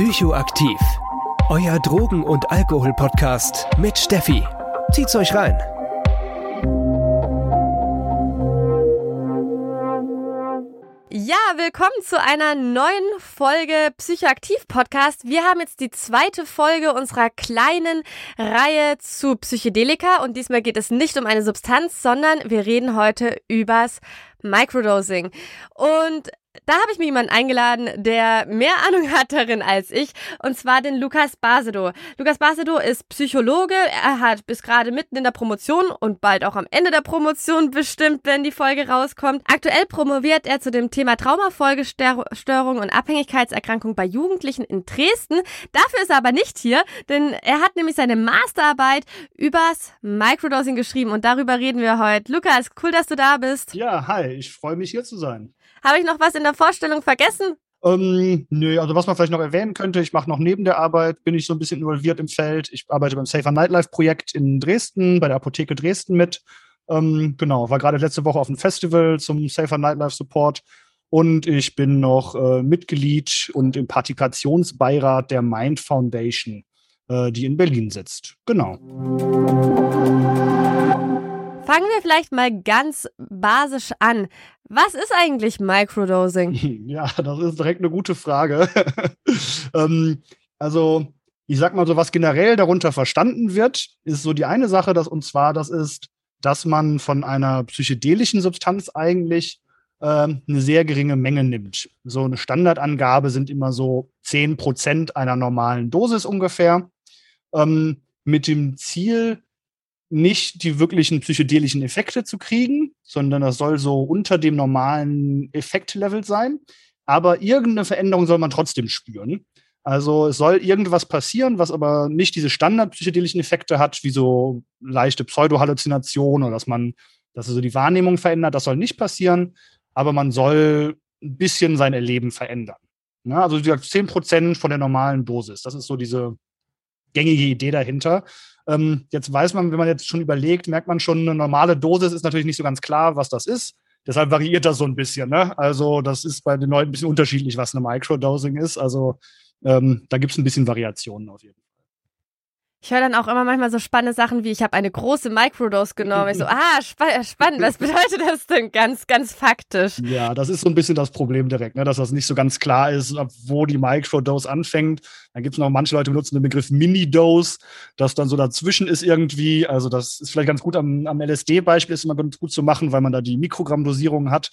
Psychoaktiv. Euer Drogen- und Alkohol-Podcast mit Steffi. Zieht's euch rein. Ja, willkommen zu einer neuen Folge Psychoaktiv Podcast. Wir haben jetzt die zweite Folge unserer kleinen Reihe zu Psychedelika und diesmal geht es nicht um eine Substanz, sondern wir reden heute übers Microdosing. Und da habe ich mir jemanden eingeladen, der mehr Ahnung hat darin als ich, und zwar den Lukas Basedow. Lukas Basedow ist Psychologe, er hat bis gerade mitten in der Promotion und bald auch am Ende der Promotion bestimmt, wenn die Folge rauskommt. Aktuell promoviert er zu dem Thema Traumafolgestörung und Abhängigkeitserkrankung bei Jugendlichen in Dresden. Dafür ist er aber nicht hier, denn er hat nämlich seine Masterarbeit übers Microdosing geschrieben und darüber reden wir heute. Lukas, cool, dass du da bist. Ja, hi, ich freue mich hier zu sein. Habe ich noch was in der Vorstellung vergessen? Ähm, nö, also was man vielleicht noch erwähnen könnte, ich mache noch neben der Arbeit, bin ich so ein bisschen involviert im Feld. Ich arbeite beim Safer Nightlife Projekt in Dresden, bei der Apotheke Dresden mit. Ähm, genau, war gerade letzte Woche auf einem Festival zum Safer Nightlife Support. Und ich bin noch äh, Mitglied und im Partizipationsbeirat der Mind Foundation, äh, die in Berlin sitzt. Genau. Fangen wir vielleicht mal ganz basisch an. Was ist eigentlich Microdosing? Ja, das ist direkt eine gute Frage. ähm, also, ich sag mal so, was generell darunter verstanden wird, ist so die eine Sache, dass, und zwar, das ist, dass man von einer psychedelischen Substanz eigentlich ähm, eine sehr geringe Menge nimmt. So eine Standardangabe sind immer so 10 Prozent einer normalen Dosis ungefähr. Ähm, mit dem Ziel, nicht die wirklichen psychedelischen Effekte zu kriegen, sondern das soll so unter dem normalen Effektlevel sein. Aber irgendeine Veränderung soll man trotzdem spüren. Also es soll irgendwas passieren, was aber nicht diese standardpsychedelischen Effekte hat, wie so leichte Pseudohalluzinationen oder dass man, dass so die Wahrnehmung verändert. Das soll nicht passieren, aber man soll ein bisschen sein Erleben verändern. Ja, also wie gesagt, 10 Prozent von der normalen Dosis. Das ist so diese gängige Idee dahinter. Ähm, jetzt weiß man, wenn man jetzt schon überlegt, merkt man schon, eine normale Dosis ist natürlich nicht so ganz klar, was das ist. Deshalb variiert das so ein bisschen. Ne? Also das ist bei den Leuten ein bisschen unterschiedlich, was eine Microdosing ist. Also ähm, da gibt es ein bisschen Variationen auf jeden Fall. Ich höre dann auch immer manchmal so spannende Sachen wie, ich habe eine große Microdose genommen. Ich so, ah, spa spannend, was bedeutet das denn ganz, ganz faktisch? Ja, das ist so ein bisschen das Problem direkt, ne? dass das nicht so ganz klar ist, wo die Microdose anfängt. Dann gibt es noch manche Leute, die benutzen den Begriff Mini-Dose, das dann so dazwischen ist irgendwie. Also das ist vielleicht ganz gut am, am LSD-Beispiel, ist immer ganz gut zu machen, weil man da die Mikrogramm-Dosierung hat.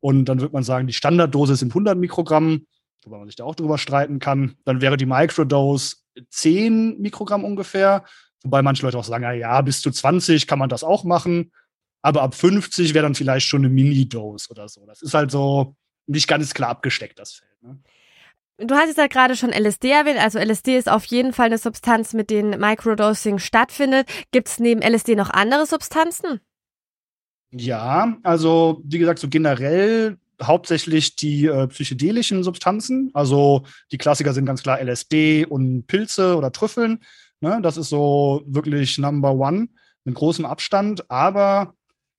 Und dann wird man sagen, die Standarddose sind 100 Mikrogramm, wobei man sich da auch drüber streiten kann. Dann wäre die Microdose 10 Mikrogramm ungefähr. Wobei manche Leute auch sagen, ja, bis zu 20 kann man das auch machen. Aber ab 50 wäre dann vielleicht schon eine Mini-Dose oder so. Das ist halt so nicht ganz klar abgesteckt, das Feld. Ne? Du hast jetzt ja gerade schon LSD erwähnt. Also LSD ist auf jeden Fall eine Substanz, mit denen Microdosing stattfindet. Gibt es neben LSD noch andere Substanzen? Ja, also wie gesagt, so generell hauptsächlich die äh, psychedelischen Substanzen. Also die Klassiker sind ganz klar LSD und Pilze oder Trüffeln. Ne? Das ist so wirklich Number One mit großem Abstand. Aber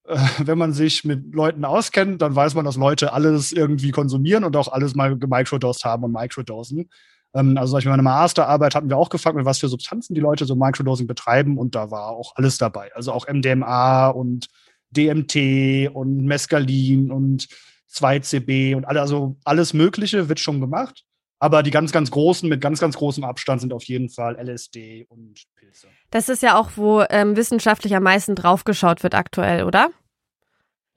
äh, wenn man sich mit Leuten auskennt, dann weiß man, dass Leute alles irgendwie konsumieren und auch alles mal gemicrodosed haben und microdosen. Ähm, also zum Beispiel meine Masterarbeit hatten wir auch gefragt, mit was für Substanzen die Leute so Microdosing betreiben und da war auch alles dabei. Also auch MDMA und DMT und Mescalin und 2CB und alle, also alles Mögliche wird schon gemacht. Aber die ganz, ganz großen mit ganz, ganz großem Abstand sind auf jeden Fall LSD und Pilze. Das ist ja auch, wo ähm, wissenschaftlich am meisten draufgeschaut wird aktuell, oder?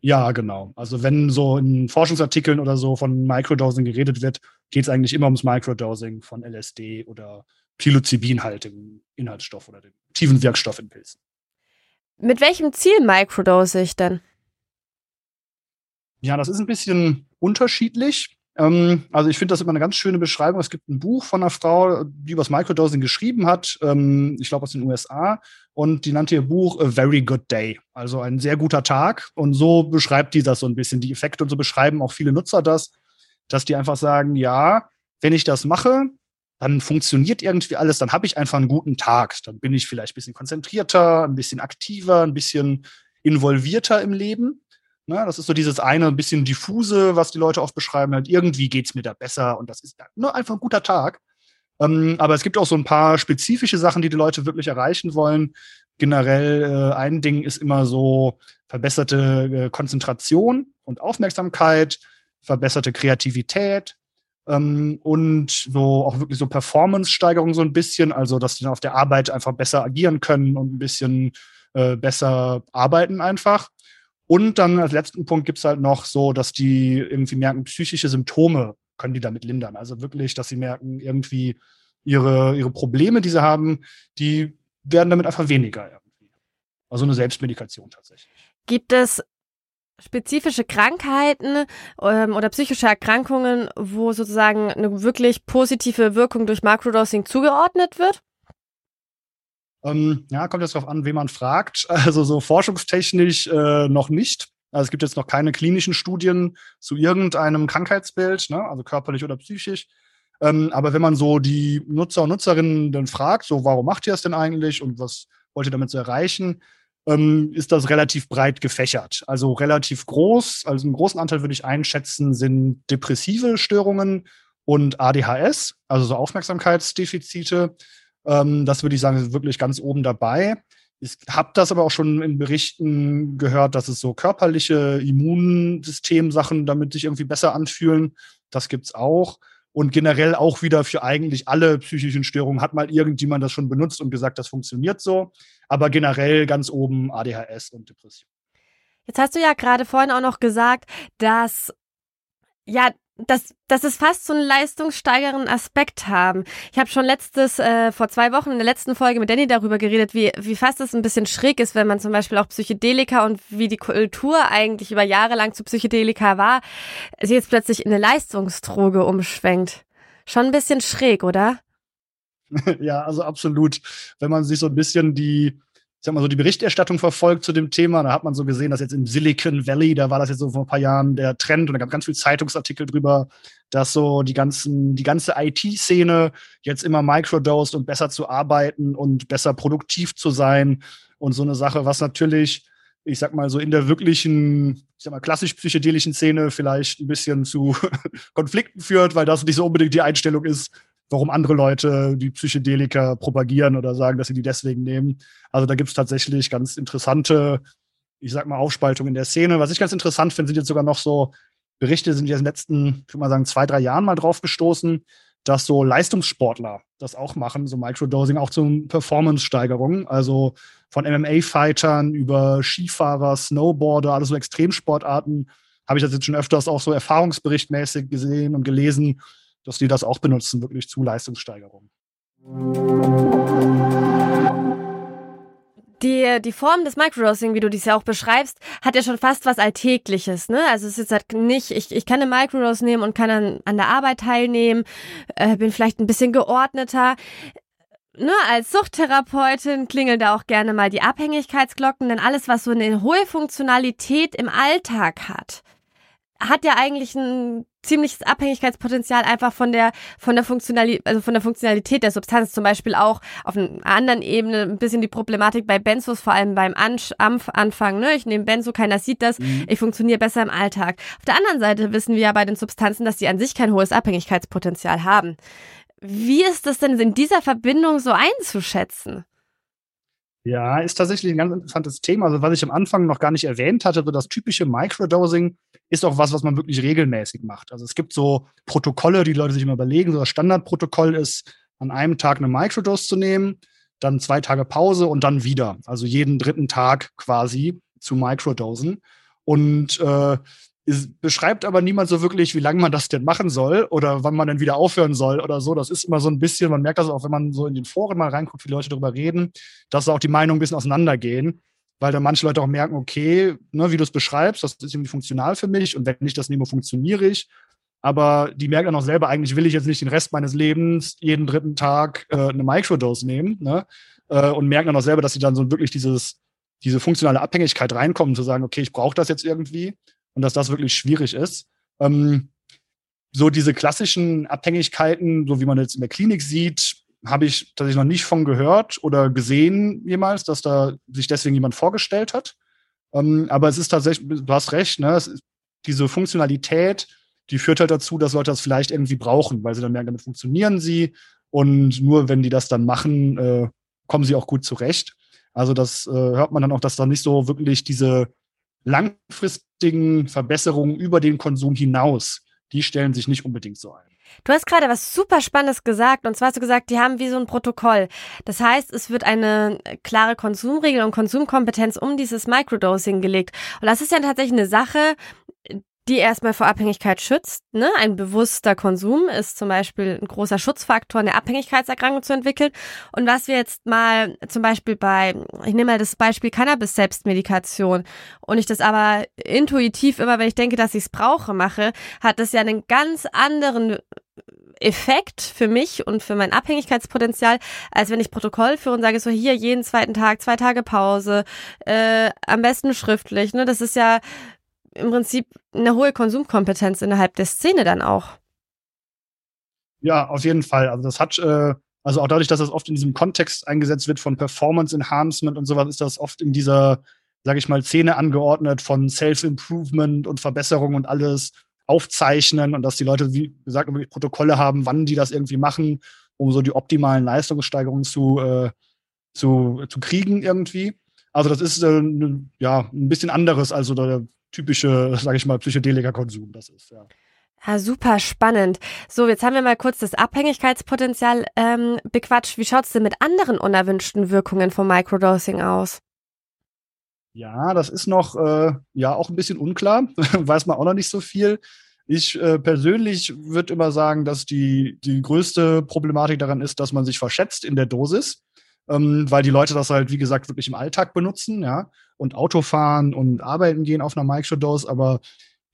Ja, genau. Also wenn so in Forschungsartikeln oder so von Microdosing geredet wird, geht es eigentlich immer ums Microdosing von LSD oder Psilocybin halt, dem Inhaltsstoff oder dem tiefen Wirkstoff in Pilzen. Mit welchem Ziel microdose ich denn? Ja, das ist ein bisschen unterschiedlich. Ähm, also ich finde das immer eine ganz schöne Beschreibung. Es gibt ein Buch von einer Frau, die über das Microdosing geschrieben hat, ähm, ich glaube aus den USA, und die nannte ihr Buch A Very Good Day, also ein sehr guter Tag. Und so beschreibt die das so ein bisschen, die Effekte und so beschreiben auch viele Nutzer das, dass die einfach sagen, ja, wenn ich das mache, dann funktioniert irgendwie alles, dann habe ich einfach einen guten Tag. Dann bin ich vielleicht ein bisschen konzentrierter, ein bisschen aktiver, ein bisschen involvierter im Leben. Ne, das ist so dieses eine ein bisschen diffuse, was die Leute oft beschreiben, halt irgendwie geht's mir da besser und das ist nur einfach ein guter Tag. Ähm, aber es gibt auch so ein paar spezifische Sachen, die die Leute wirklich erreichen wollen. Generell äh, ein Ding ist immer so verbesserte äh, Konzentration und Aufmerksamkeit, verbesserte Kreativität ähm, und so auch wirklich so Performance-Steigerung so ein bisschen, also dass die dann auf der Arbeit einfach besser agieren können und ein bisschen äh, besser arbeiten einfach. Und dann als letzten Punkt gibt es halt noch so, dass die irgendwie merken, psychische Symptome können die damit lindern. Also wirklich, dass sie merken, irgendwie ihre, ihre Probleme, die sie haben, die werden damit einfach weniger irgendwie. Also eine Selbstmedikation tatsächlich. Gibt es spezifische Krankheiten ähm, oder psychische Erkrankungen, wo sozusagen eine wirklich positive Wirkung durch Microdosing zugeordnet wird? Ähm, ja, kommt jetzt darauf an, wen man fragt. Also so forschungstechnisch äh, noch nicht. Also es gibt jetzt noch keine klinischen Studien zu irgendeinem Krankheitsbild, ne? also körperlich oder psychisch. Ähm, aber wenn man so die Nutzer und Nutzerinnen dann fragt, so warum macht ihr das denn eigentlich und was wollt ihr damit so erreichen, ähm, ist das relativ breit gefächert. Also relativ groß, also einen großen Anteil würde ich einschätzen, sind depressive Störungen und ADHS, also so Aufmerksamkeitsdefizite. Ähm, das würde ich sagen, ist wirklich ganz oben dabei. Ich habe das aber auch schon in Berichten gehört, dass es so körperliche Immunsystemsachen damit sich irgendwie besser anfühlen. Das gibt's auch. Und generell auch wieder für eigentlich alle psychischen Störungen hat mal irgendjemand das schon benutzt und gesagt, das funktioniert so. Aber generell ganz oben ADHS und Depression. Jetzt hast du ja gerade vorhin auch noch gesagt, dass ja dass, dass es fast so einen leistungssteigernden Aspekt haben. Ich habe schon letztes, äh, vor zwei Wochen in der letzten Folge mit Danny darüber geredet, wie, wie fast es ein bisschen schräg ist, wenn man zum Beispiel auch Psychedelika und wie die Kultur eigentlich über Jahre lang zu Psychedelika war, sie jetzt plötzlich in eine Leistungsdroge umschwenkt. Schon ein bisschen schräg, oder? ja, also absolut. Wenn man sich so ein bisschen die ich sag mal so, die Berichterstattung verfolgt zu dem Thema. Da hat man so gesehen, dass jetzt im Silicon Valley, da war das jetzt so vor ein paar Jahren der Trend und da gab es ganz viele Zeitungsartikel drüber, dass so die ganzen, die ganze IT-Szene jetzt immer microdosed und besser zu arbeiten und besser produktiv zu sein und so eine Sache, was natürlich, ich sag mal so in der wirklichen, ich sag mal klassisch psychedelischen Szene vielleicht ein bisschen zu Konflikten führt, weil das nicht so unbedingt die Einstellung ist, warum andere Leute die Psychedelika propagieren oder sagen, dass sie die deswegen nehmen. Also da gibt es tatsächlich ganz interessante, ich sag mal, Aufspaltungen in der Szene. Was ich ganz interessant finde, sind jetzt sogar noch so Berichte, sind jetzt in den letzten, ich würde mal sagen, zwei, drei Jahren mal drauf gestoßen, dass so Leistungssportler das auch machen, so Microdosing, auch zur Performance-Steigerung. Also von MMA-Fightern über Skifahrer, Snowboarder, alles so Extremsportarten, habe ich das jetzt schon öfters auch so erfahrungsberichtmäßig gesehen und gelesen, dass die das auch benutzen, wirklich zu Leistungssteigerung. Die, die Form des Microdosing, wie du dies ja auch beschreibst, hat ja schon fast was Alltägliches. Ne? Also es ist halt nicht, ich, ich kann eine Microdose nehmen und kann dann an der Arbeit teilnehmen, äh, bin vielleicht ein bisschen geordneter. Ne, als Suchttherapeutin klingeln da auch gerne mal die Abhängigkeitsglocken, denn alles, was so eine hohe Funktionalität im Alltag hat, hat ja eigentlich ein ziemliches Abhängigkeitspotenzial einfach von der von der Funktionalität, also von der Funktionalität der Substanz. Zum Beispiel auch auf einer anderen Ebene ein bisschen die Problematik bei Benzos, vor allem beim Anfang. Ne? Ich nehme Benzo, keiner sieht das. Mhm. Ich funktioniere besser im Alltag. Auf der anderen Seite wissen wir ja bei den Substanzen, dass sie an sich kein hohes Abhängigkeitspotenzial haben. Wie ist das denn in dieser Verbindung so einzuschätzen? Ja, ist tatsächlich ein ganz interessantes Thema. Also, was ich am Anfang noch gar nicht erwähnt hatte, so das typische Microdosing ist auch was, was man wirklich regelmäßig macht. Also es gibt so Protokolle, die Leute sich immer überlegen. So das Standardprotokoll ist, an einem Tag eine Microdose zu nehmen, dann zwei Tage Pause und dann wieder. Also jeden dritten Tag quasi zu Microdosen. Und äh, es beschreibt aber niemand so wirklich, wie lange man das denn machen soll oder wann man denn wieder aufhören soll oder so. Das ist immer so ein bisschen, man merkt das auch, wenn man so in den Foren mal reinguckt, wie Leute darüber reden, dass auch die Meinungen ein bisschen auseinandergehen, weil dann manche Leute auch merken, okay, ne, wie du es beschreibst, das ist irgendwie funktional für mich und wenn ich das nehme, funktioniere ich. Aber die merken dann auch selber, eigentlich will ich jetzt nicht den Rest meines Lebens jeden dritten Tag äh, eine Microdose nehmen ne? Äh, und merken dann auch selber, dass sie dann so wirklich dieses, diese funktionale Abhängigkeit reinkommen, zu sagen, okay, ich brauche das jetzt irgendwie und dass das wirklich schwierig ist. Ähm, so diese klassischen Abhängigkeiten, so wie man jetzt in der Klinik sieht, habe ich tatsächlich noch nicht von gehört oder gesehen jemals, dass da sich deswegen jemand vorgestellt hat. Ähm, aber es ist tatsächlich, du hast recht, ne? Ist, diese Funktionalität, die führt halt dazu, dass Leute das vielleicht irgendwie brauchen, weil sie dann merken, damit funktionieren sie Und nur wenn die das dann machen, äh, kommen sie auch gut zurecht. Also das äh, hört man dann auch, dass da nicht so wirklich diese langfristigen Verbesserungen über den Konsum hinaus, die stellen sich nicht unbedingt so ein. Du hast gerade was super Spannendes gesagt. Und zwar hast du gesagt, die haben wie so ein Protokoll. Das heißt, es wird eine klare Konsumregel und Konsumkompetenz um dieses Microdosing gelegt. Und das ist ja tatsächlich eine Sache, die erstmal vor Abhängigkeit schützt. Ne? Ein bewusster Konsum ist zum Beispiel ein großer Schutzfaktor, eine Abhängigkeitserkrankung zu entwickeln. Und was wir jetzt mal zum Beispiel bei, ich nehme mal das Beispiel Cannabis-Selbstmedikation und ich das aber intuitiv immer, wenn ich denke, dass ich es brauche, mache, hat das ja einen ganz anderen Effekt für mich und für mein Abhängigkeitspotenzial, als wenn ich Protokoll führe und sage so hier jeden zweiten Tag, zwei Tage Pause, äh, am besten schriftlich. Ne? Das ist ja im Prinzip eine hohe Konsumkompetenz innerhalb der Szene dann auch. Ja, auf jeden Fall. Also das hat, äh, also auch dadurch, dass das oft in diesem Kontext eingesetzt wird von Performance Enhancement und sowas, ist das oft in dieser, sage ich mal, Szene angeordnet von Self-Improvement und Verbesserung und alles aufzeichnen und dass die Leute, wie gesagt, wirklich Protokolle haben, wann die das irgendwie machen, um so die optimalen Leistungssteigerungen zu, äh, zu, zu kriegen irgendwie. Also das ist äh, ja ein bisschen anderes als so der typische, sage ich mal, Psychedelika-Konsum das ist, ja. Ja, super spannend. So, jetzt haben wir mal kurz das Abhängigkeitspotenzial ähm, bequatscht. Wie schaut es denn mit anderen unerwünschten Wirkungen vom Microdosing aus? Ja, das ist noch äh, ja auch ein bisschen unklar. Weiß man auch noch nicht so viel. Ich äh, persönlich würde immer sagen, dass die, die größte Problematik daran ist, dass man sich verschätzt in der Dosis ähm, weil die Leute das halt, wie gesagt, wirklich im Alltag benutzen, ja, und Auto fahren und arbeiten gehen auf einer Microdose, aber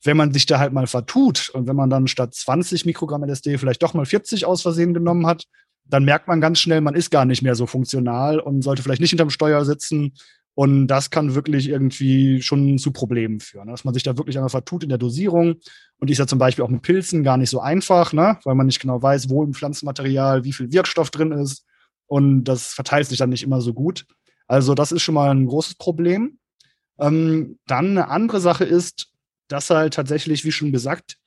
wenn man sich da halt mal vertut und wenn man dann statt 20 Mikrogramm LSD vielleicht doch mal 40 aus Versehen genommen hat, dann merkt man ganz schnell, man ist gar nicht mehr so funktional und sollte vielleicht nicht hinterm Steuer sitzen. Und das kann wirklich irgendwie schon zu Problemen führen, ne? dass man sich da wirklich einmal vertut in der Dosierung. Und die ist ja zum Beispiel auch mit Pilzen gar nicht so einfach, ne? weil man nicht genau weiß, wo im Pflanzenmaterial wie viel Wirkstoff drin ist und das verteilt sich dann nicht immer so gut. Also das ist schon mal ein großes Problem. Ähm, dann eine andere Sache ist, dass halt tatsächlich, wie schon gesagt,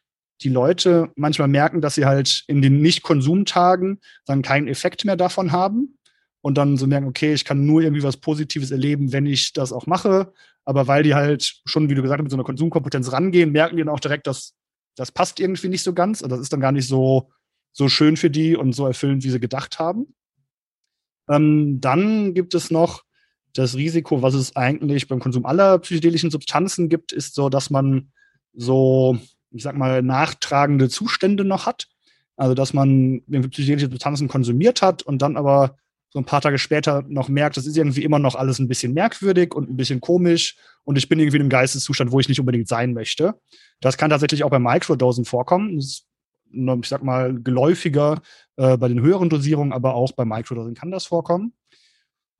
die Leute manchmal merken, dass sie halt in den Nicht-Konsumtagen dann keinen Effekt mehr davon haben und dann so merken, okay, ich kann nur irgendwie was Positives erleben, wenn ich das auch mache. Aber weil die halt schon, wie du gesagt hast, mit so einer Konsumkompetenz rangehen, merken die dann auch direkt, dass das passt irgendwie nicht so ganz. Und das ist dann gar nicht so, so schön für die und so erfüllend, wie sie gedacht haben. Ähm, dann gibt es noch das Risiko, was es eigentlich beim Konsum aller psychedelischen Substanzen gibt, ist so, dass man so, ich sag mal, nachtragende Zustände noch hat. Also, dass man psychedelische Substanzen konsumiert hat und dann aber so ein paar Tage später noch merkt, das ist irgendwie immer noch alles ein bisschen merkwürdig und ein bisschen komisch und ich bin irgendwie in einem Geisteszustand, wo ich nicht unbedingt sein möchte. Das kann tatsächlich auch bei Microdosen vorkommen. Das ich sag mal, geläufiger äh, bei den höheren Dosierungen, aber auch bei Microdosing kann das vorkommen.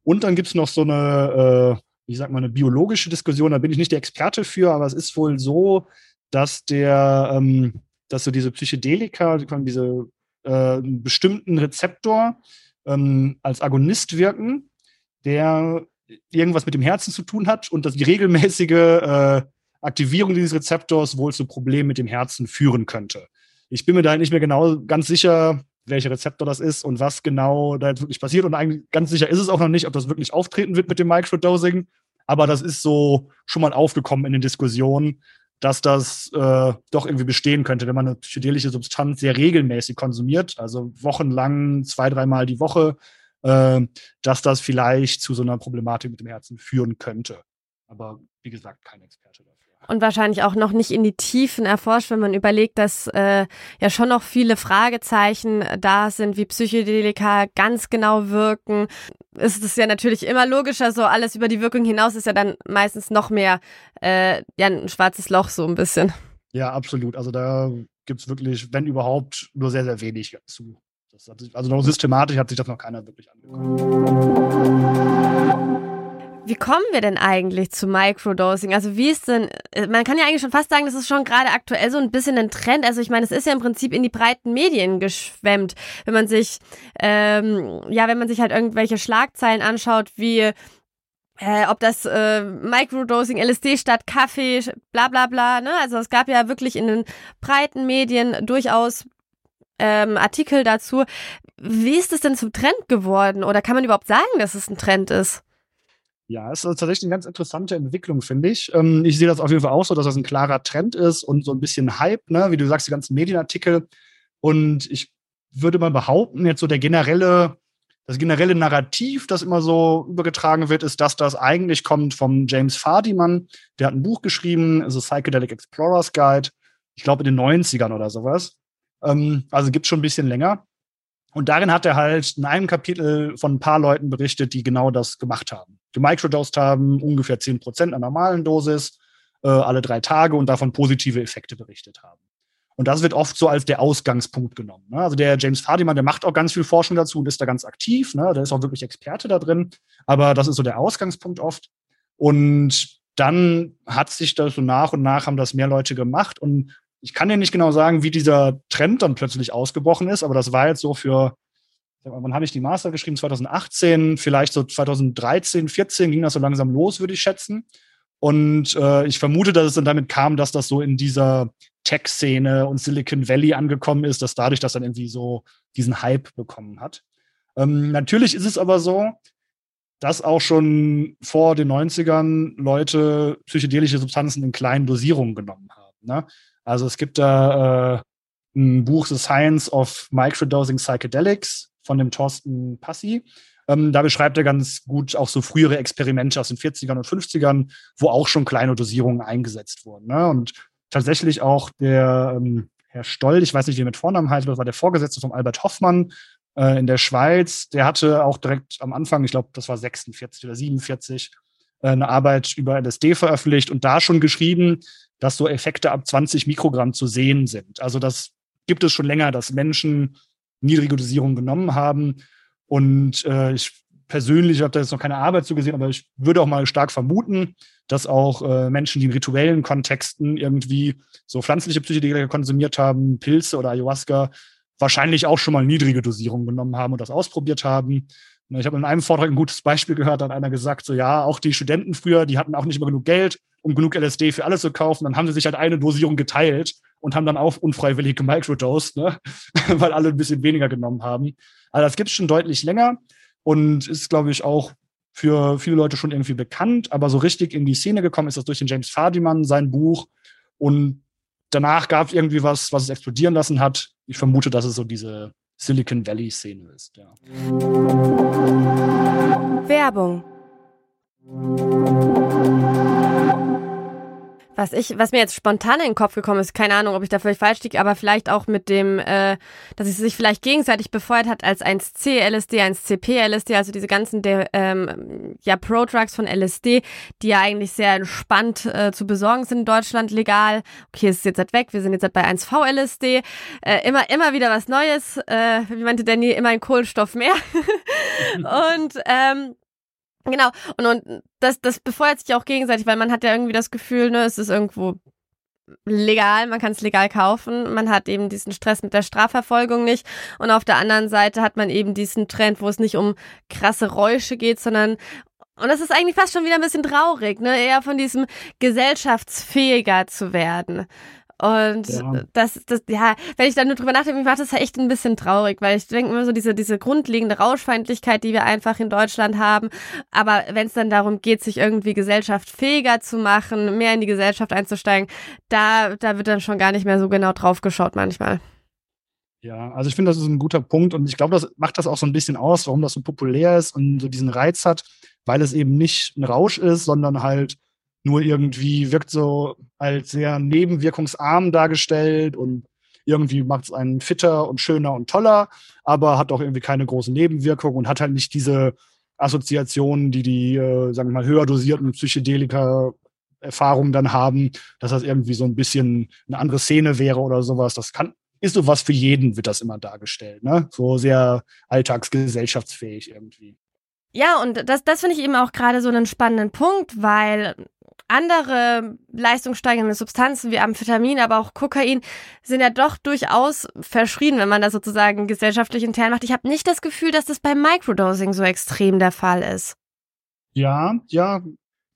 Und dann gibt es noch so eine, äh, ich sag mal, eine biologische Diskussion, da bin ich nicht der Experte für, aber es ist wohl so, dass der, ähm, dass so diese Psychedelika, diese äh, bestimmten Rezeptor ähm, als Agonist wirken, der irgendwas mit dem Herzen zu tun hat und dass die regelmäßige äh, Aktivierung dieses Rezeptors wohl zu Problemen mit dem Herzen führen könnte. Ich bin mir da nicht mehr genau ganz sicher, welcher Rezeptor das ist und was genau da jetzt wirklich passiert. Und eigentlich ganz sicher ist es auch noch nicht, ob das wirklich auftreten wird mit dem Microdosing. Aber das ist so schon mal aufgekommen in den Diskussionen, dass das äh, doch irgendwie bestehen könnte, wenn man eine psychedelische Substanz sehr regelmäßig konsumiert, also wochenlang, zwei, dreimal die Woche, äh, dass das vielleicht zu so einer Problematik mit dem Herzen führen könnte. Aber wie gesagt, kein Experte dafür und wahrscheinlich auch noch nicht in die Tiefen erforscht, wenn man überlegt, dass äh, ja schon noch viele Fragezeichen da sind, wie Psychedelika ganz genau wirken. Ist es ja natürlich immer logischer, so alles über die Wirkung hinaus ist ja dann meistens noch mehr äh, ja ein schwarzes Loch so ein bisschen. Ja, absolut. Also da gibt es wirklich, wenn überhaupt, nur sehr, sehr wenig zu. also noch systematisch hat sich das noch keiner wirklich angeguckt. Wie kommen wir denn eigentlich zu Microdosing? Also wie ist denn, äh, man kann ja eigentlich schon fast sagen, das ist schon gerade aktuell so ein bisschen ein Trend. Also ich meine, es ist ja im Prinzip in die breiten Medien geschwemmt. Wenn man sich, ähm, ja, wenn man sich halt irgendwelche Schlagzeilen anschaut, wie äh, ob das äh, Microdosing, LSD statt Kaffee, bla bla bla. Ne? Also es gab ja wirklich in den breiten Medien durchaus ähm, Artikel dazu. wie ist es denn zum Trend geworden? Oder kann man überhaupt sagen, dass es ein Trend ist? Ja, es ist tatsächlich eine ganz interessante Entwicklung, finde ich. Ähm, ich sehe das auf jeden Fall auch so, dass das ein klarer Trend ist und so ein bisschen Hype, ne? wie du sagst, die ganzen Medienartikel. Und ich würde mal behaupten, jetzt so der generelle, das generelle Narrativ, das immer so übergetragen wird, ist, dass das eigentlich kommt vom James Fardiman. Der hat ein Buch geschrieben, also Psychedelic Explorers Guide, ich glaube in den 90ern oder sowas. Ähm, also gibt schon ein bisschen länger. Und darin hat er halt in einem Kapitel von ein paar Leuten berichtet, die genau das gemacht haben. Gemicrodosed haben, ungefähr 10 Prozent einer normalen Dosis, äh, alle drei Tage und davon positive Effekte berichtet haben. Und das wird oft so als der Ausgangspunkt genommen. Ne? Also der James Fadiman, der macht auch ganz viel Forschung dazu und ist da ganz aktiv. Ne? Der ist auch wirklich Experte da drin. Aber das ist so der Ausgangspunkt oft. Und dann hat sich das so nach und nach haben das mehr Leute gemacht. Und ich kann dir nicht genau sagen, wie dieser Trend dann plötzlich ausgebrochen ist, aber das war jetzt so für, wann habe ich die Master geschrieben? 2018, vielleicht so 2013, 14 ging das so langsam los, würde ich schätzen. Und äh, ich vermute, dass es dann damit kam, dass das so in dieser Tech-Szene und Silicon Valley angekommen ist, dass dadurch das dann irgendwie so diesen Hype bekommen hat. Ähm, natürlich ist es aber so, dass auch schon vor den 90ern Leute psychedelische Substanzen in kleinen Dosierungen genommen haben. Ne? Also es gibt da äh, ein Buch The Science of Microdosing Psychedelics von dem Thorsten Passi. Ähm, da beschreibt er ganz gut auch so frühere Experimente aus den 40ern und 50ern, wo auch schon kleine Dosierungen eingesetzt wurden. Ne? Und tatsächlich auch der ähm, Herr Stoll, ich weiß nicht, wie er mit Vornamen heißt, das war der Vorgesetzte von Albert Hoffmann äh, in der Schweiz, der hatte auch direkt am Anfang, ich glaube, das war 46 oder 47, äh, eine Arbeit über LSD veröffentlicht und da schon geschrieben, dass so Effekte ab 20 Mikrogramm zu sehen sind. Also das gibt es schon länger, dass Menschen niedrige Dosierungen genommen haben. Und äh, ich persönlich habe da jetzt noch keine Arbeit zu gesehen, aber ich würde auch mal stark vermuten, dass auch äh, Menschen, die in rituellen Kontexten irgendwie so pflanzliche Psychedelika konsumiert haben, Pilze oder Ayahuasca, wahrscheinlich auch schon mal niedrige Dosierungen genommen haben und das ausprobiert haben. Ich habe in einem Vortrag ein gutes Beispiel gehört, da hat einer gesagt, so ja, auch die Studenten früher, die hatten auch nicht immer genug Geld, um genug LSD für alles zu kaufen. Dann haben sie sich halt eine Dosierung geteilt und haben dann auch unfreiwillig gemicrodosed, ne? weil alle ein bisschen weniger genommen haben. Also das gibt es schon deutlich länger und ist, glaube ich, auch für viele Leute schon irgendwie bekannt. Aber so richtig in die Szene gekommen ist das durch den James Fardiman, sein Buch. Und danach gab es irgendwie was, was es explodieren lassen hat. Ich vermute, dass es so diese Silicon Valley-Szene ist. Ja. Werbung was ich, was mir jetzt spontan in den Kopf gekommen ist, keine Ahnung, ob ich da völlig falsch liege, aber vielleicht auch mit dem, äh, dass es sich vielleicht gegenseitig befeuert hat als 1C LSD, 1CP LSD, also diese ganzen ähm, ja Pro-Drugs von LSD, die ja eigentlich sehr entspannt äh, zu besorgen sind in Deutschland legal. Okay, es ist jetzt halt weg, wir sind jetzt halt bei 1V LSD. Äh, immer, immer wieder was Neues. Äh, wie meinte Danny, immer ein Kohlenstoff mehr. Und ähm, Genau, und, und das, das befeuert sich auch gegenseitig, weil man hat ja irgendwie das Gefühl, ne, es ist irgendwo legal, man kann es legal kaufen, man hat eben diesen Stress mit der Strafverfolgung nicht. Und auf der anderen Seite hat man eben diesen Trend, wo es nicht um krasse Räusche geht, sondern und das ist eigentlich fast schon wieder ein bisschen traurig, ne, eher von diesem gesellschaftsfähiger zu werden. Und ja. das, das, ja, wenn ich dann nur drüber nachdenke, macht das echt ein bisschen traurig, weil ich denke immer so diese, diese grundlegende Rauschfeindlichkeit, die wir einfach in Deutschland haben. Aber wenn es dann darum geht, sich irgendwie gesellschaftsfähiger zu machen, mehr in die Gesellschaft einzusteigen, da, da wird dann schon gar nicht mehr so genau drauf geschaut manchmal. Ja, also ich finde, das ist ein guter Punkt und ich glaube, das macht das auch so ein bisschen aus, warum das so populär ist und so diesen Reiz hat, weil es eben nicht ein Rausch ist, sondern halt nur irgendwie wirkt so als sehr nebenwirkungsarm dargestellt und irgendwie macht es einen fitter und schöner und toller, aber hat auch irgendwie keine große Nebenwirkung und hat halt nicht diese Assoziationen, die die, äh, sagen wir mal, höher dosierten Psychedelika Erfahrungen dann haben, dass das irgendwie so ein bisschen eine andere Szene wäre oder sowas. Das kann, ist so was für jeden, wird das immer dargestellt, ne? So sehr alltagsgesellschaftsfähig irgendwie. Ja, und das, das finde ich eben auch gerade so einen spannenden Punkt, weil andere leistungssteigernde Substanzen wie Amphetamin, aber auch Kokain sind ja doch durchaus verschrien, wenn man das sozusagen gesellschaftlich intern macht. Ich habe nicht das Gefühl, dass das beim Microdosing so extrem der Fall ist. Ja, ja,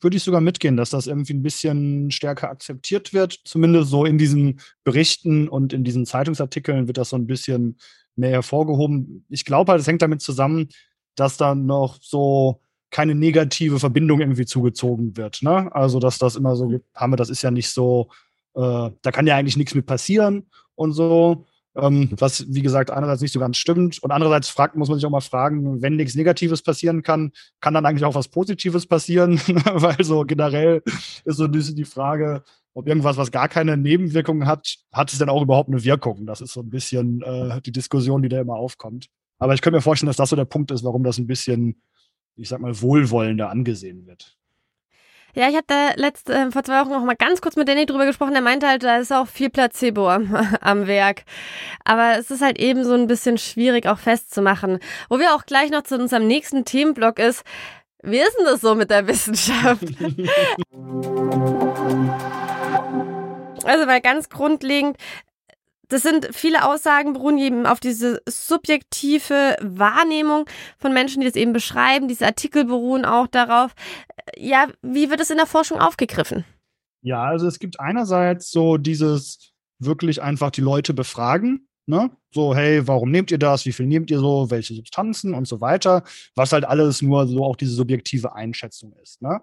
würde ich sogar mitgehen, dass das irgendwie ein bisschen stärker akzeptiert wird. Zumindest so in diesen Berichten und in diesen Zeitungsartikeln wird das so ein bisschen mehr hervorgehoben. Ich glaube halt, es hängt damit zusammen, dass da noch so keine negative Verbindung irgendwie zugezogen wird. Ne? Also, dass das immer so, haben wir, das ist ja nicht so, äh, da kann ja eigentlich nichts mit passieren und so. Ähm, was, wie gesagt, einerseits nicht so ganz stimmt. Und andererseits fragt, muss man sich auch mal fragen, wenn nichts Negatives passieren kann, kann dann eigentlich auch was Positives passieren? Weil so generell ist so ein bisschen die Frage, ob irgendwas, was gar keine Nebenwirkungen hat, hat es denn auch überhaupt eine Wirkung? Das ist so ein bisschen äh, die Diskussion, die da immer aufkommt. Aber ich könnte mir vorstellen, dass das so der Punkt ist, warum das ein bisschen, ich sag mal, wohlwollender angesehen wird. Ja, ich hatte letzte, äh, vor zwei Wochen noch mal ganz kurz mit Danny drüber gesprochen. Der meinte halt, da ist auch viel Placebo am, am Werk. Aber es ist halt eben so ein bisschen schwierig auch festzumachen. Wo wir auch gleich noch zu unserem nächsten Themenblock ist, wie ist denn das so mit der Wissenschaft? also mal ganz grundlegend, das sind viele Aussagen beruhen eben auf diese subjektive Wahrnehmung von Menschen, die das eben beschreiben. Diese Artikel beruhen auch darauf. Ja, wie wird es in der Forschung aufgegriffen? Ja, also es gibt einerseits so dieses wirklich einfach die Leute befragen. Ne? So, hey, warum nehmt ihr das? Wie viel nehmt ihr so? Welche Substanzen und so weiter? Was halt alles nur so auch diese subjektive Einschätzung ist. Ne?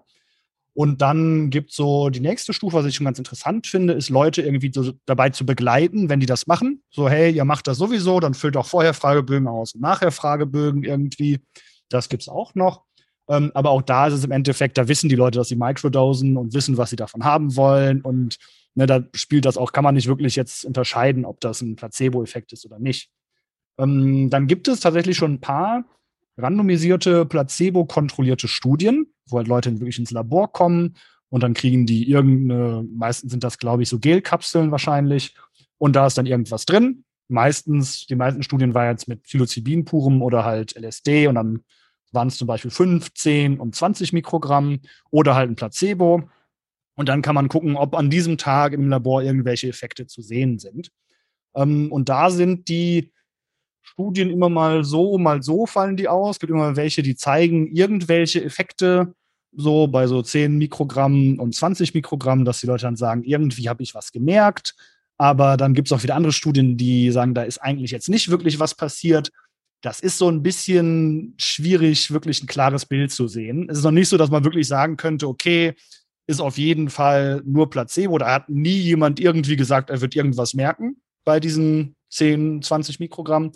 Und dann gibt so die nächste Stufe, was ich schon ganz interessant finde, ist Leute irgendwie so dabei zu begleiten, wenn die das machen. So, hey, ihr macht das sowieso, dann füllt auch vorher Fragebögen aus und nachher Fragebögen irgendwie. Das gibt's auch noch. Ähm, aber auch da ist es im Endeffekt, da wissen die Leute, dass sie microdosen und wissen, was sie davon haben wollen. Und ne, da spielt das auch, kann man nicht wirklich jetzt unterscheiden, ob das ein Placebo-Effekt ist oder nicht. Ähm, dann gibt es tatsächlich schon ein paar randomisierte, placebo-kontrollierte Studien, wo halt Leute wirklich ins Labor kommen und dann kriegen die irgendeine, meistens sind das, glaube ich, so Gelkapseln wahrscheinlich und da ist dann irgendwas drin. Meistens, die meisten Studien waren jetzt mit Psilocybin purem oder halt LSD und dann waren es zum Beispiel 15 und 20 Mikrogramm oder halt ein Placebo. Und dann kann man gucken, ob an diesem Tag im Labor irgendwelche Effekte zu sehen sind. Ähm, und da sind die Studien immer mal so, mal so fallen die aus. Es gibt immer welche, die zeigen irgendwelche Effekte, so bei so 10 Mikrogramm und 20 Mikrogramm, dass die Leute dann sagen, irgendwie habe ich was gemerkt. Aber dann gibt es auch wieder andere Studien, die sagen, da ist eigentlich jetzt nicht wirklich was passiert. Das ist so ein bisschen schwierig, wirklich ein klares Bild zu sehen. Es ist noch nicht so, dass man wirklich sagen könnte, okay, ist auf jeden Fall nur Placebo. Da hat nie jemand irgendwie gesagt, er wird irgendwas merken bei diesen 10, 20 Mikrogramm.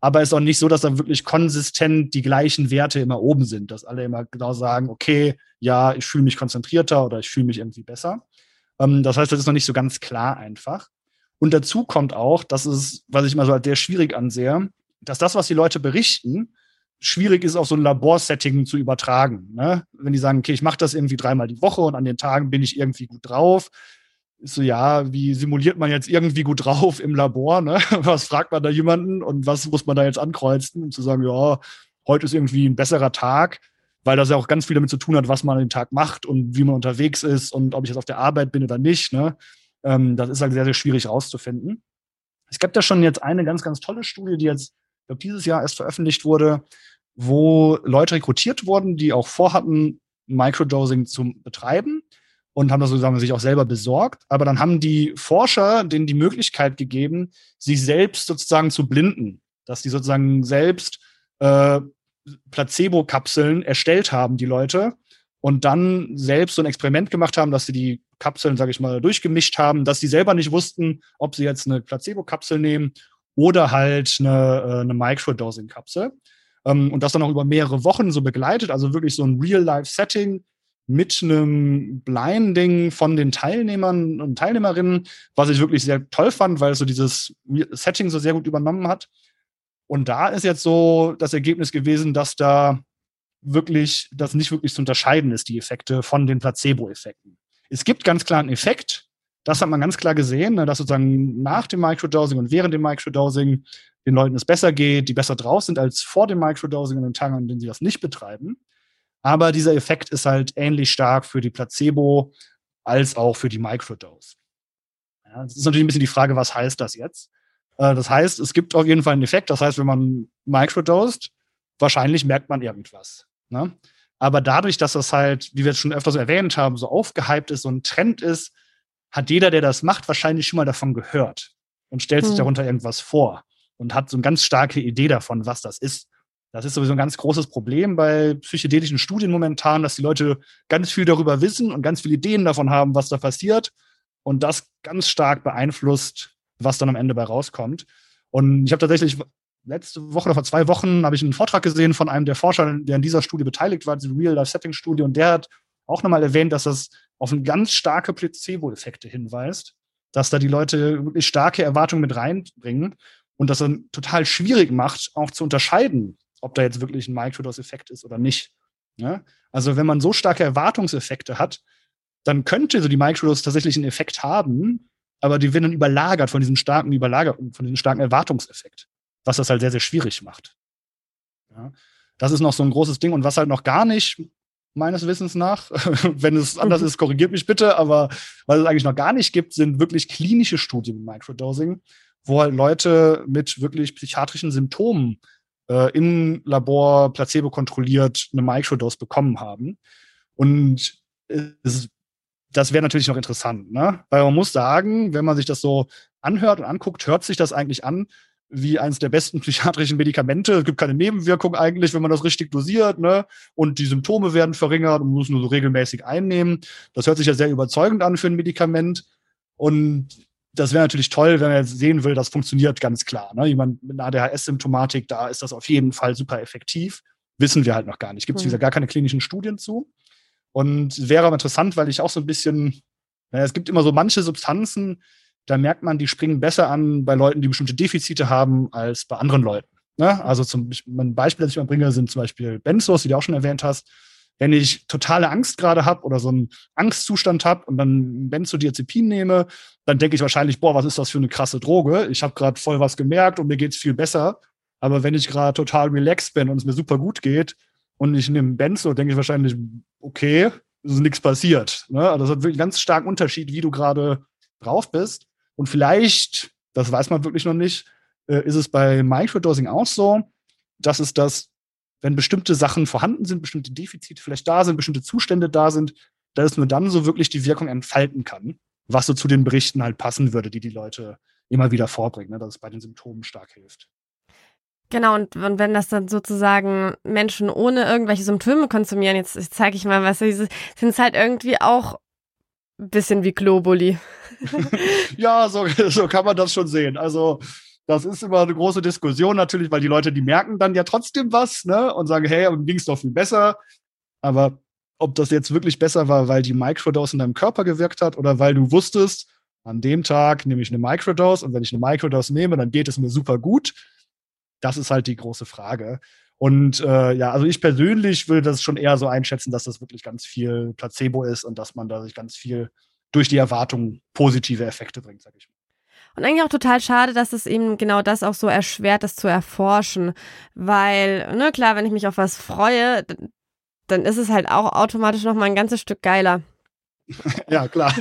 Aber es ist auch nicht so, dass da wirklich konsistent die gleichen Werte immer oben sind, dass alle immer genau sagen, okay, ja, ich fühle mich konzentrierter oder ich fühle mich irgendwie besser. Ähm, das heißt, das ist noch nicht so ganz klar einfach. Und dazu kommt auch, das ist, was ich immer so als sehr schwierig ansehe, dass das, was die Leute berichten, schwierig ist, auf so ein Laborsetting zu übertragen. Ne? Wenn die sagen, okay, ich mache das irgendwie dreimal die Woche und an den Tagen bin ich irgendwie gut drauf, so, ja, wie simuliert man jetzt irgendwie gut drauf im Labor? Ne? Was fragt man da jemanden und was muss man da jetzt ankreuzen, um zu sagen, ja, heute ist irgendwie ein besserer Tag, weil das ja auch ganz viel damit zu tun hat, was man an dem Tag macht und wie man unterwegs ist und ob ich jetzt auf der Arbeit bin oder nicht. Ne? Ähm, das ist halt sehr, sehr schwierig rauszufinden. Es gibt ja schon jetzt eine ganz, ganz tolle Studie, die jetzt, ich glaube, dieses Jahr erst veröffentlicht wurde, wo Leute rekrutiert wurden, die auch vorhatten, Microdosing zu betreiben und haben das sozusagen sich auch selber besorgt. Aber dann haben die Forscher denen die Möglichkeit gegeben, sich selbst sozusagen zu blinden, dass die sozusagen selbst äh, Placebo-Kapseln erstellt haben, die Leute, und dann selbst so ein Experiment gemacht haben, dass sie die Kapseln, sage ich mal, durchgemischt haben, dass sie selber nicht wussten, ob sie jetzt eine Placebo-Kapsel nehmen oder halt eine, äh, eine Microdosing-Kapsel. Ähm, und das dann auch über mehrere Wochen so begleitet, also wirklich so ein Real-Life-Setting, mit einem Blinding von den Teilnehmern und Teilnehmerinnen, was ich wirklich sehr toll fand, weil es so dieses Setting so sehr gut übernommen hat. Und da ist jetzt so das Ergebnis gewesen, dass da wirklich, das nicht wirklich zu unterscheiden ist, die Effekte von den Placebo-Effekten. Es gibt ganz klar einen Effekt, das hat man ganz klar gesehen, ne, dass sozusagen nach dem Microdosing und während dem Microdosing den Leuten es besser geht, die besser drauf sind als vor dem Microdosing und den Tagen, an denen sie das nicht betreiben. Aber dieser Effekt ist halt ähnlich stark für die Placebo als auch für die Microdose. Ja, das ist natürlich ein bisschen die Frage, was heißt das jetzt? Äh, das heißt, es gibt auf jeden Fall einen Effekt. Das heißt, wenn man microdosed, wahrscheinlich merkt man irgendwas. Ne? Aber dadurch, dass das halt, wie wir es schon öfter so erwähnt haben, so aufgehypt ist, so ein Trend ist, hat jeder, der das macht, wahrscheinlich schon mal davon gehört und stellt hm. sich darunter irgendwas vor. und hat so eine ganz starke Idee davon, was das ist. Das ist sowieso ein ganz großes Problem bei psychedelischen Studien momentan, dass die Leute ganz viel darüber wissen und ganz viele Ideen davon haben, was da passiert. Und das ganz stark beeinflusst, was dann am Ende bei rauskommt. Und ich habe tatsächlich letzte Woche oder vor zwei Wochen habe ich einen Vortrag gesehen von einem der Forscher, der an dieser Studie beteiligt war, diese Real-Life-Setting-Studie, und der hat auch nochmal erwähnt, dass das auf eine ganz starke Placebo-Effekte hinweist, dass da die Leute wirklich starke Erwartungen mit reinbringen und das dann total schwierig macht, auch zu unterscheiden, ob da jetzt wirklich ein Microdose-Effekt ist oder nicht. Ja? Also wenn man so starke Erwartungseffekte hat, dann könnte so die Microdose tatsächlich einen Effekt haben, aber die werden dann überlagert von diesem starken Überlager von diesem starken Erwartungseffekt was das halt sehr, sehr schwierig macht. Ja. Das ist noch so ein großes Ding und was halt noch gar nicht, meines Wissens nach, wenn es anders mhm. ist, korrigiert mich bitte, aber was es eigentlich noch gar nicht gibt, sind wirklich klinische Studien mit Microdosing, wo halt Leute mit wirklich psychiatrischen Symptomen äh, im Labor placebo kontrolliert eine Microdose bekommen haben. Und es, das wäre natürlich noch interessant, ne? Weil man muss sagen, wenn man sich das so anhört und anguckt, hört sich das eigentlich an, wie eines der besten psychiatrischen Medikamente. Es gibt keine Nebenwirkung eigentlich, wenn man das richtig dosiert, ne? Und die Symptome werden verringert und muss nur so regelmäßig einnehmen. Das hört sich ja sehr überzeugend an für ein Medikament. Und das wäre natürlich toll, wenn man jetzt sehen will, das funktioniert ganz klar. Ne? Jemand mit einer ADHS-Symptomatik, da ist das auf jeden Fall super effektiv. Wissen wir halt noch gar nicht. Gibt es, mhm. gar keine klinischen Studien zu. Und wäre aber interessant, weil ich auch so ein bisschen, naja, es gibt immer so manche Substanzen, da merkt man, die springen besser an bei Leuten, die bestimmte Defizite haben, als bei anderen Leuten. Ne? Also zum ein Beispiel, das ich mal bringe, sind zum Beispiel Benzos, die du auch schon erwähnt hast. Wenn ich totale Angst gerade habe oder so einen Angstzustand habe und dann Benzodiazepin nehme, dann denke ich wahrscheinlich, boah, was ist das für eine krasse Droge? Ich habe gerade voll was gemerkt und mir geht's viel besser. Aber wenn ich gerade total relaxed bin und es mir super gut geht und ich nehme Benzo, denke ich wahrscheinlich, okay, ist nichts passiert. Ne? Also das hat wirklich einen ganz starken Unterschied, wie du gerade drauf bist. Und vielleicht, das weiß man wirklich noch nicht, äh, ist es bei Microdosing auch so, dass es das, wenn bestimmte Sachen vorhanden sind, bestimmte Defizite vielleicht da sind, bestimmte Zustände da sind, dass es nur dann so wirklich die Wirkung entfalten kann, was so zu den Berichten halt passen würde, die die Leute immer wieder vorbringen, ne, dass es bei den Symptomen stark hilft. Genau, und, und wenn das dann sozusagen Menschen ohne irgendwelche Symptome konsumieren, jetzt, jetzt zeige ich mal was, sind es halt irgendwie auch ein bisschen wie Globuli. ja, so, so kann man das schon sehen. Also, das ist immer eine große Diskussion natürlich, weil die Leute, die merken dann ja trotzdem was, ne, und sagen, hey, und ging es doch viel besser. Aber ob das jetzt wirklich besser war, weil die Microdose in deinem Körper gewirkt hat oder weil du wusstest, an dem Tag nehme ich eine Microdose und wenn ich eine Microdose nehme, dann geht es mir super gut. Das ist halt die große Frage. Und äh, ja, also ich persönlich würde das schon eher so einschätzen, dass das wirklich ganz viel Placebo ist und dass man da sich ganz viel durch die Erwartung positive Effekte bringt, sag ich mal. Und eigentlich auch total schade, dass es eben genau das auch so erschwert, das zu erforschen. Weil, ne, klar, wenn ich mich auf was freue, dann ist es halt auch automatisch nochmal ein ganzes Stück geiler. ja, klar.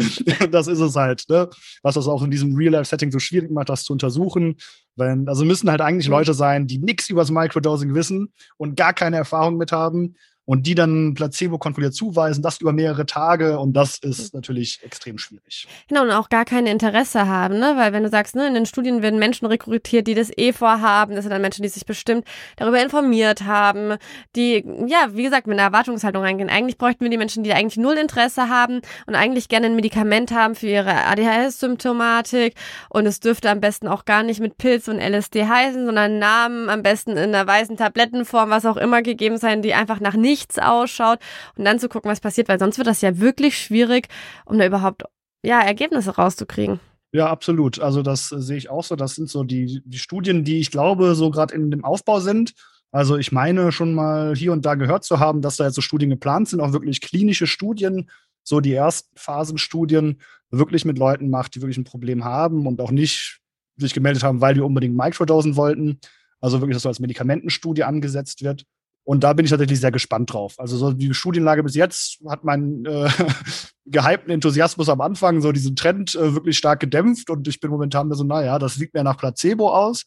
das ist es halt, ne? Was das auch in diesem Real-Life-Setting so schwierig macht, das zu untersuchen. Wenn, also müssen halt eigentlich mhm. Leute sein, die nichts über das Microdosing wissen und gar keine Erfahrung mit haben und die dann Placebo kontrolliert zuweisen, das über mehrere Tage und das ist mhm. natürlich extrem schwierig. Genau, und auch gar kein Interesse haben, ne? Weil wenn du sagst, ne, in den Studien werden Menschen rekrutiert, die das eh vorhaben, das sind dann Menschen, die sich bestimmt darüber informiert haben, die, ja, wie gesagt, mit einer Erwartungshaltung reingehen. Eigentlich bräuchten wir die Menschen, die eigentlich null Interesse haben und eigentlich gerne ein Medikament haben für ihre ADHS-Symptomatik und es dürfte am besten auch gar nicht mit Pilz und LSD heißen, sondern Namen am besten in einer weißen Tablettenform, was auch immer gegeben sein, die einfach nach nichts nichts ausschaut und dann zu gucken, was passiert, weil sonst wird das ja wirklich schwierig, um da überhaupt ja, Ergebnisse rauszukriegen. Ja, absolut. Also das äh, sehe ich auch so. Das sind so die, die Studien, die ich glaube, so gerade in dem Aufbau sind. Also ich meine schon mal hier und da gehört zu haben, dass da jetzt so Studien geplant sind, auch wirklich klinische Studien, so die ersten Phasenstudien wirklich mit Leuten macht, die wirklich ein Problem haben und auch nicht sich gemeldet haben, weil die unbedingt Microdosen wollten. Also wirklich, dass so als Medikamentenstudie angesetzt wird. Und da bin ich tatsächlich sehr gespannt drauf. Also so die Studienlage bis jetzt hat meinen äh, gehypten Enthusiasmus am Anfang, so diesen Trend äh, wirklich stark gedämpft. Und ich bin momentan so, naja, das sieht mir nach Placebo aus.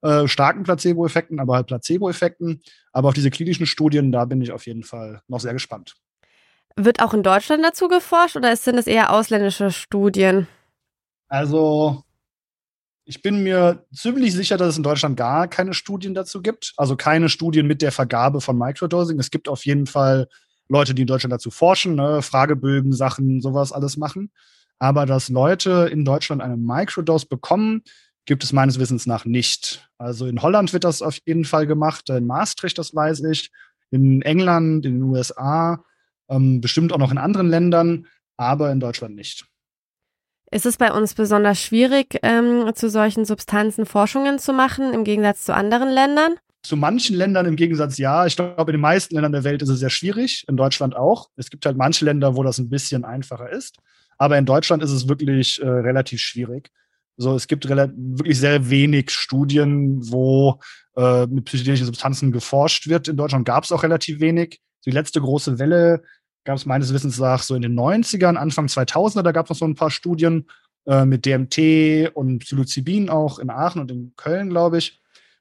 Äh, starken Placebo-Effekten, aber halt Placebo-Effekten. Aber auf diese klinischen Studien, da bin ich auf jeden Fall noch sehr gespannt. Wird auch in Deutschland dazu geforscht oder sind es eher ausländische Studien? Also Ich bin mir ziemlich sicher, dass es in Deutschland gar keine Studien dazu gibt. Also keine Studien mit der Vergabe von Microdosing. Es gibt auf jeden Fall Leute, die in Deutschland dazu forschen, ne? Fragebögen, Sachen, sowas alles machen. Aber dass Leute in Deutschland eine Microdose bekommen, gibt es meines Wissens nach nicht. Also in Holland wird das auf jeden Fall gemacht, in Maastricht, das weiß ich, in England, in den USA, ähm, bestimmt auch noch in anderen Ländern, aber in Deutschland nicht. Ist es bei uns besonders schwierig, ähm, zu solchen Substanzen Forschungen zu machen, im Gegensatz zu anderen Ländern? Zu manchen Ländern im Gegensatz ja. Ich glaube, in den meisten Ländern der Welt ist es sehr schwierig, in Deutschland auch. Es gibt halt manche Länder, wo das ein bisschen einfacher ist. Aber in Deutschland ist es wirklich äh, relativ schwierig. So, es gibt wirklich sehr wenig Studien, wo äh, mit psychedelischen Substanzen geforscht wird. In Deutschland gab es auch relativ wenig. Die letzte große Welle gab es meines Wissens nach so in den 90ern, Anfang 2000er, da gab es noch so ein paar Studien äh, mit DMT und Psilocybin auch in Aachen und in Köln, glaube ich.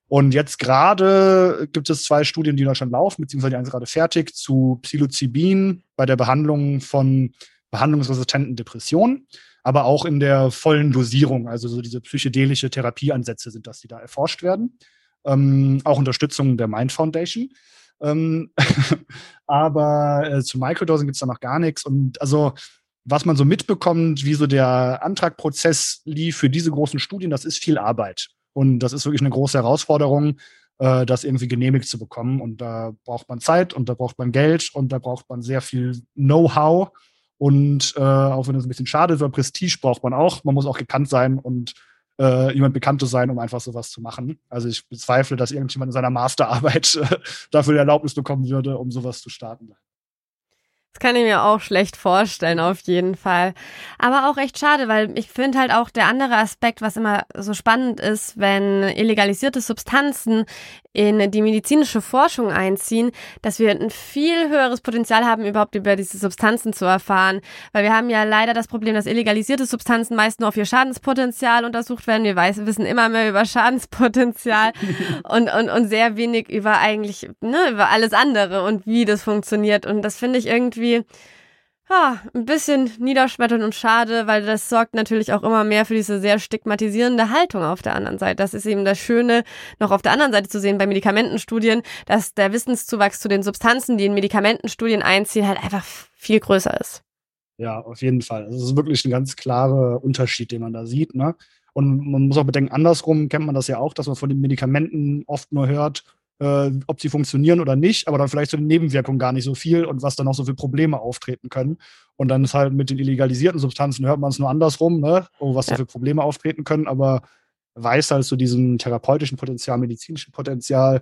Und jetzt gerade gibt es zwei Studien, die in Deutschland laufen, beziehungsweise die eine ist gerade fertig, zu Psilocybin bei der Behandlung von behandlungsresistenten Depressionen, aber auch in der vollen Dosierung, also so diese psychedelische Therapieansätze sind das, die da erforscht werden. Ähm, auch Unterstützung der Mind Foundation. Ähm, aber äh, zu Microdosing gibt es da noch gar nichts. Und also, was man so mitbekommt, wie so der Antragprozess lief für diese großen Studien, das ist viel Arbeit. Und das ist wirklich eine große Herausforderung, äh, das irgendwie genehmigt zu bekommen. Und da braucht man Zeit und da braucht man Geld und da braucht man sehr viel Know-how. Und äh, auch wenn es ein bisschen schade ist, Prestige braucht man auch. Man muss auch gekannt sein und äh, jemand Bekanntes sein, um einfach sowas zu machen. Also ich bezweifle, dass irgendjemand in seiner Masterarbeit äh, dafür die Erlaubnis bekommen würde, um sowas zu starten. Das kann ich mir auch schlecht vorstellen, auf jeden Fall. Aber auch echt schade, weil ich finde halt auch der andere Aspekt, was immer so spannend ist, wenn illegalisierte Substanzen in die medizinische Forschung einziehen, dass wir ein viel höheres Potenzial haben, überhaupt über diese Substanzen zu erfahren. Weil wir haben ja leider das Problem, dass illegalisierte Substanzen meist nur auf ihr Schadenspotenzial untersucht werden. Wir weiß, wissen immer mehr über Schadenspotenzial und, und, und sehr wenig über eigentlich, ne, über alles andere und wie das funktioniert. Und das finde ich irgendwie ja, ein bisschen niederschmetternd und schade, weil das sorgt natürlich auch immer mehr für diese sehr stigmatisierende Haltung auf der anderen Seite. Das ist eben das Schöne, noch auf der anderen Seite zu sehen bei Medikamentenstudien, dass der Wissenszuwachs zu den Substanzen, die in Medikamentenstudien einziehen, halt einfach viel größer ist. Ja, auf jeden Fall. Also es ist wirklich ein ganz klarer Unterschied, den man da sieht. Ne? Und man muss auch bedenken, andersrum kennt man das ja auch, dass man von den Medikamenten oft nur hört, äh, ob sie funktionieren oder nicht, aber dann vielleicht zu den Nebenwirkungen gar nicht so viel und was dann auch so viele Probleme auftreten können. Und dann ist halt mit den illegalisierten Substanzen hört man es nur andersrum, ne? Oh, was ja. da für Probleme auftreten können, aber weiß halt zu so diesem therapeutischen Potenzial, medizinischen Potenzial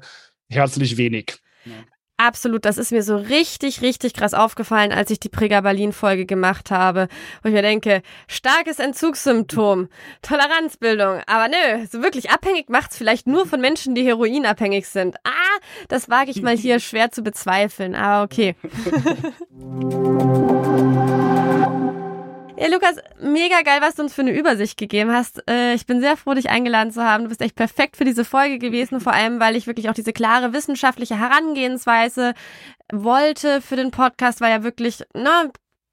herzlich wenig. Ja. Absolut, das ist mir so richtig, richtig krass aufgefallen, als ich die Pregabalin-Folge gemacht habe, wo ich mir denke, starkes Entzugssymptom, Toleranzbildung, aber nö, so wirklich abhängig macht's vielleicht nur von Menschen, die heroinabhängig sind. Ah, das wage ich mal hier schwer zu bezweifeln, aber okay. Ja, Lukas, mega geil, was du uns für eine Übersicht gegeben hast. Äh, ich bin sehr froh, dich eingeladen zu haben. Du bist echt perfekt für diese Folge gewesen, vor allem, weil ich wirklich auch diese klare wissenschaftliche Herangehensweise wollte für den Podcast, weil ja wirklich, na,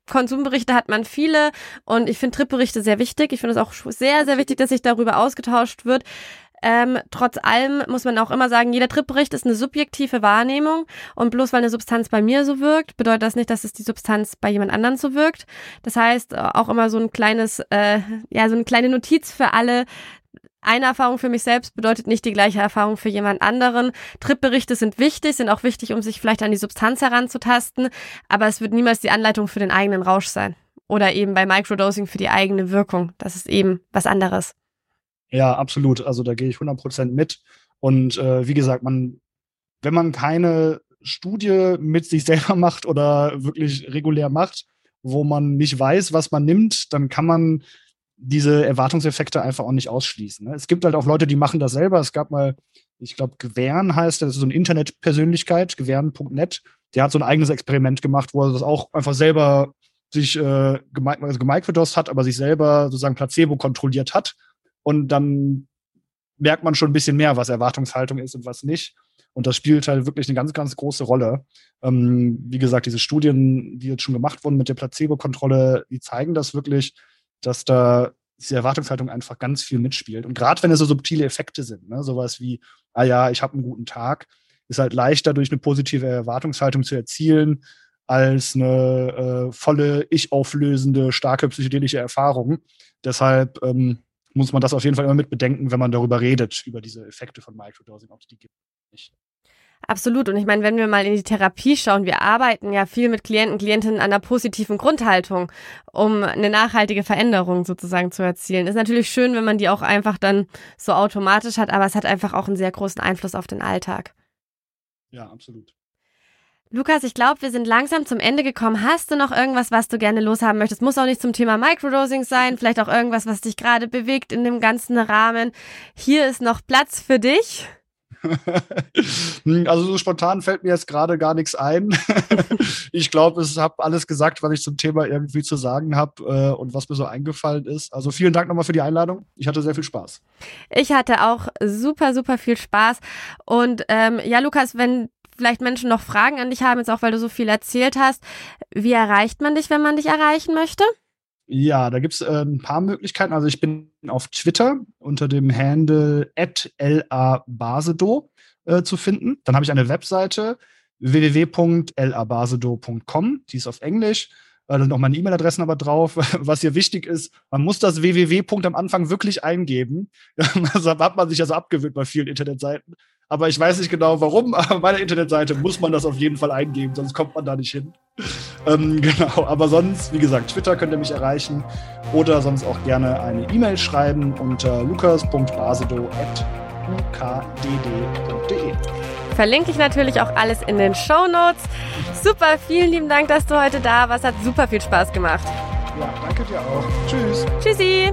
Konsumberichte hat man viele und ich finde Tripberichte sehr wichtig. Ich finde es auch sehr, sehr wichtig, dass sich darüber ausgetauscht wird. Ähm, trotz allem muss man auch immer sagen, jeder Trittbericht ist eine subjektive Wahrnehmung und bloß weil eine Substanz bei mir so wirkt, bedeutet das nicht, dass es die Substanz bei jemand anderen so wirkt. Das heißt, äh, auch immer so ein kleines, äh, ja, so eine kleine Notiz für alle, eine Erfahrung für mich selbst bedeutet nicht die gleiche Erfahrung für jemand anderen. Trippberichte sind wichtig, sind auch wichtig, um sich vielleicht an die Substanz heranzutasten, aber es wird niemals die Anleitung für den eigenen Rausch sein. Oder eben bei Microdosing für die eigene Wirkung. Das ist eben was anderes. Ja, absolut. Also da gehe ich 100% mit. Und äh, wie gesagt, man, wenn man keine Studie mit sich selber macht oder wirklich regulär macht, wo man nicht weiß, was man nimmt, dann kann man diese Erwartungseffekte einfach auch nicht ausschließen. Ne? Es gibt halt auch Leute, die machen das selber. Es gab mal, ich glaube, Gewern heißt, das ist so eine Internetpersönlichkeit, gewern.net. Der hat so ein eigenes Experiment gemacht, wo er das auch einfach selber sich äh, also gemicrodost hat, aber sich selber sozusagen Placebo kontrolliert hat und dann merkt man schon ein bisschen mehr, was Erwartungshaltung ist und was nicht. Und das spielt halt wirklich eine ganz, ganz große Rolle. Ähm, wie gesagt, diese Studien, die jetzt schon gemacht wurden mit der Placebo-Kontrolle, die zeigen das wirklich, dass da diese Erwartungshaltung einfach ganz viel mitspielt. Und gerade wenn es so subtile Effekte sind, ne, sowas wie, ah ja, ich habe einen guten Tag, ist halt leichter durch eine positive Erwartungshaltung zu erzielen, als eine äh, volle, ich auflösende, starke psychedelische Erfahrung. Deshalb ähm, muss man das auf jeden Fall immer mit bedenken, wenn man darüber redet, über diese Effekte von Microdosing, ob es die gibt. Nicht. Absolut. Und ich meine, wenn wir mal in die Therapie schauen, wir arbeiten ja viel mit Klienten, Klientinnen an einer positiven Grundhaltung, um eine nachhaltige Veränderung sozusagen zu erzielen. Ist natürlich schön, wenn man die auch einfach dann so automatisch hat, aber es hat einfach auch einen sehr großen Einfluss auf den Alltag. Ja, absolut. Lukas, ich glaube, wir sind langsam zum Ende gekommen. Hast du noch irgendwas, was du gerne loshaben möchtest? Muss auch nicht zum Thema Microdosing sein, vielleicht auch irgendwas, was dich gerade bewegt in dem ganzen Rahmen. Hier ist noch Platz für dich. also so spontan fällt mir jetzt gerade gar nichts ein. ich glaube, ich habe alles gesagt, was ich zum Thema irgendwie zu sagen habe äh, und was mir so eingefallen ist. Also vielen Dank nochmal für die Einladung. Ich hatte sehr viel Spaß. Ich hatte auch super, super viel Spaß. Und ähm, ja, Lukas, wenn vielleicht Menschen noch Fragen an dich haben, jetzt auch weil du so viel erzählt hast. Wie erreicht man dich, wenn man dich erreichen möchte? Ja, da gibt es äh, ein paar Möglichkeiten. Also ich bin auf Twitter unter dem Handle labasedo äh, zu finden. Dann habe ich eine Webseite www.labasedo.com, die ist auf Englisch. Äh, da sind auch meine E-Mail-Adressen aber drauf. Was hier wichtig ist, man muss das www. am Anfang wirklich eingeben. das hat man sich ja so abgewöhnt bei vielen Internetseiten aber ich weiß nicht genau warum. Aber bei der Internetseite muss man das auf jeden Fall eingeben, sonst kommt man da nicht hin. Ähm, genau, aber sonst, wie gesagt, Twitter könnt ihr mich erreichen oder sonst auch gerne eine E-Mail schreiben unter lukas.basedo.ukdd.de. Verlinke ich natürlich auch alles in den Show Notes. Super, vielen lieben Dank, dass du heute da warst. Hat super viel Spaß gemacht. Ja, danke dir auch. Tschüss. Tschüssi.